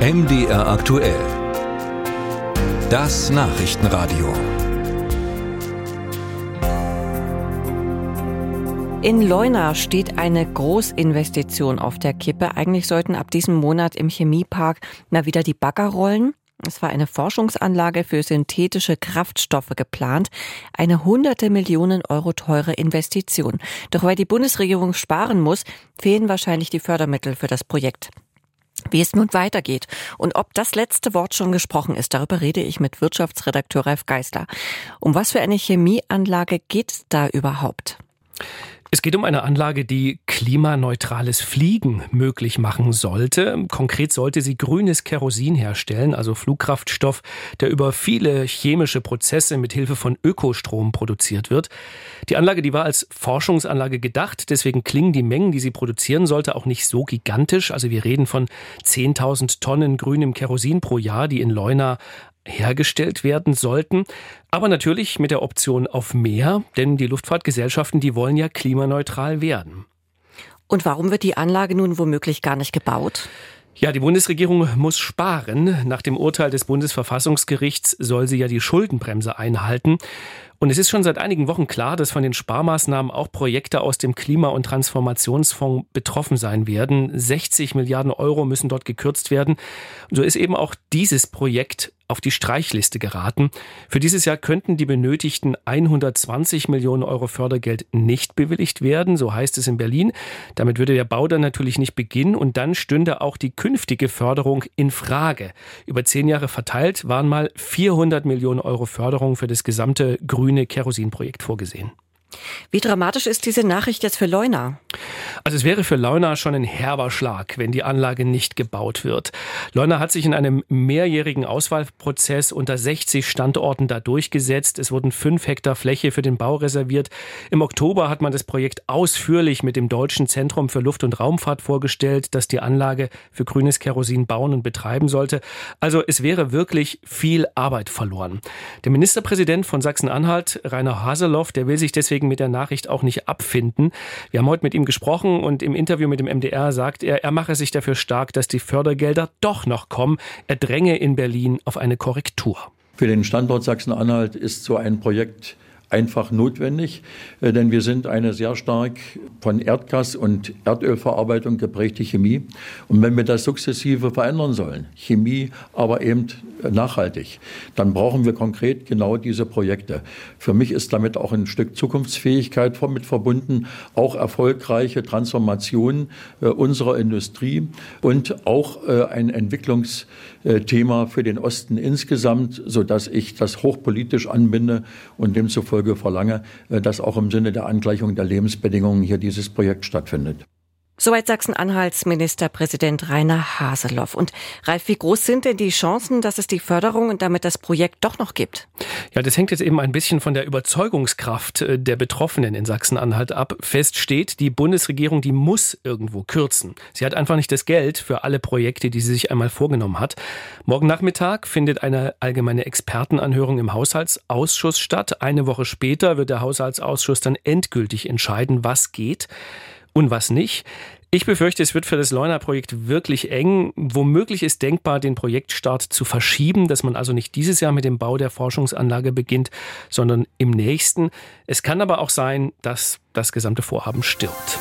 MDR aktuell. Das Nachrichtenradio. In Leuna steht eine Großinvestition auf der Kippe. Eigentlich sollten ab diesem Monat im Chemiepark mal wieder die Bagger rollen. Es war eine Forschungsanlage für synthetische Kraftstoffe geplant. Eine hunderte Millionen Euro teure Investition. Doch weil die Bundesregierung sparen muss, fehlen wahrscheinlich die Fördermittel für das Projekt. Wie es nun weitergeht und ob das letzte Wort schon gesprochen ist, darüber rede ich mit Wirtschaftsredakteur Ralf Geisler. Um was für eine Chemieanlage geht es da überhaupt? Es geht um eine Anlage, die klimaneutrales Fliegen möglich machen sollte. Konkret sollte sie grünes Kerosin herstellen, also Flugkraftstoff, der über viele chemische Prozesse mit Hilfe von Ökostrom produziert wird. Die Anlage, die war als Forschungsanlage gedacht, deswegen klingen die Mengen, die sie produzieren sollte, auch nicht so gigantisch. Also wir reden von 10.000 Tonnen grünem Kerosin pro Jahr, die in Leuna hergestellt werden sollten. Aber natürlich mit der Option auf mehr, denn die Luftfahrtgesellschaften, die wollen ja klimaneutral werden. Und warum wird die Anlage nun womöglich gar nicht gebaut? Ja, die Bundesregierung muss sparen. Nach dem Urteil des Bundesverfassungsgerichts soll sie ja die Schuldenbremse einhalten. Und es ist schon seit einigen Wochen klar, dass von den Sparmaßnahmen auch Projekte aus dem Klima- und Transformationsfonds betroffen sein werden. 60 Milliarden Euro müssen dort gekürzt werden. Und so ist eben auch dieses Projekt auf die Streichliste geraten. Für dieses Jahr könnten die benötigten 120 Millionen Euro Fördergeld nicht bewilligt werden, so heißt es in Berlin. Damit würde der Bau dann natürlich nicht beginnen und dann stünde auch die künftige Förderung in Frage. Über zehn Jahre verteilt waren mal 400 Millionen Euro Förderung für das gesamte grüne Kerosinprojekt vorgesehen. Wie dramatisch ist diese Nachricht jetzt für Leuna? Also es wäre für Leuna schon ein herber Schlag, wenn die Anlage nicht gebaut wird. Leuna hat sich in einem mehrjährigen Auswahlprozess unter 60 Standorten da durchgesetzt. Es wurden fünf Hektar Fläche für den Bau reserviert. Im Oktober hat man das Projekt ausführlich mit dem Deutschen Zentrum für Luft- und Raumfahrt vorgestellt, das die Anlage für grünes Kerosin bauen und betreiben sollte. Also es wäre wirklich viel Arbeit verloren. Der Ministerpräsident von Sachsen-Anhalt, Rainer Haseloff, der will sich deswegen mit der Nachricht auch nicht abfinden. Wir haben heute mit ihm gesprochen und im Interview mit dem MDR sagt er, er mache sich dafür stark, dass die Fördergelder doch noch kommen. Er dränge in Berlin auf eine Korrektur. Für den Standort Sachsen-Anhalt ist so ein Projekt einfach notwendig, äh, denn wir sind eine sehr stark von Erdgas und Erdölverarbeitung geprägte Chemie. Und wenn wir das sukzessive verändern sollen, Chemie, aber eben nachhaltig, dann brauchen wir konkret genau diese Projekte. Für mich ist damit auch ein Stück Zukunftsfähigkeit mit verbunden, auch erfolgreiche Transformation äh, unserer Industrie und auch äh, ein Entwicklungsthema für den Osten insgesamt, sodass ich das hochpolitisch anbinde und demzufolge Folge verlange, äh, dass auch im Sinne der Angleichung der Lebensbedingungen hier dieses Projekt stattfindet. Soweit Sachsen-Anhalts Ministerpräsident Rainer Haseloff. Und Ralf, wie groß sind denn die Chancen, dass es die Förderung und damit das Projekt doch noch gibt? Ja, das hängt jetzt eben ein bisschen von der Überzeugungskraft äh, der Betroffenen in Sachsen-Anhalt ab. Fest steht, die Bundesregierung, die muss irgendwo kürzen. Sie hat einfach nicht das Geld für alle Projekte, die sie sich einmal vorgenommen hat. Morgen Nachmittag findet eine allgemeine Expertenanhörung im Haushaltsausschuss statt. Eine Woche später wird der Haushaltsausschuss dann endgültig entscheiden, was geht und was nicht. Ich befürchte, es wird für das Leuna-Projekt wirklich eng. Womöglich ist denkbar, den Projektstart zu verschieben, dass man also nicht dieses Jahr mit dem Bau der Forschungsanlage beginnt, sondern im nächsten. Es kann aber auch sein, dass das gesamte Vorhaben stirbt.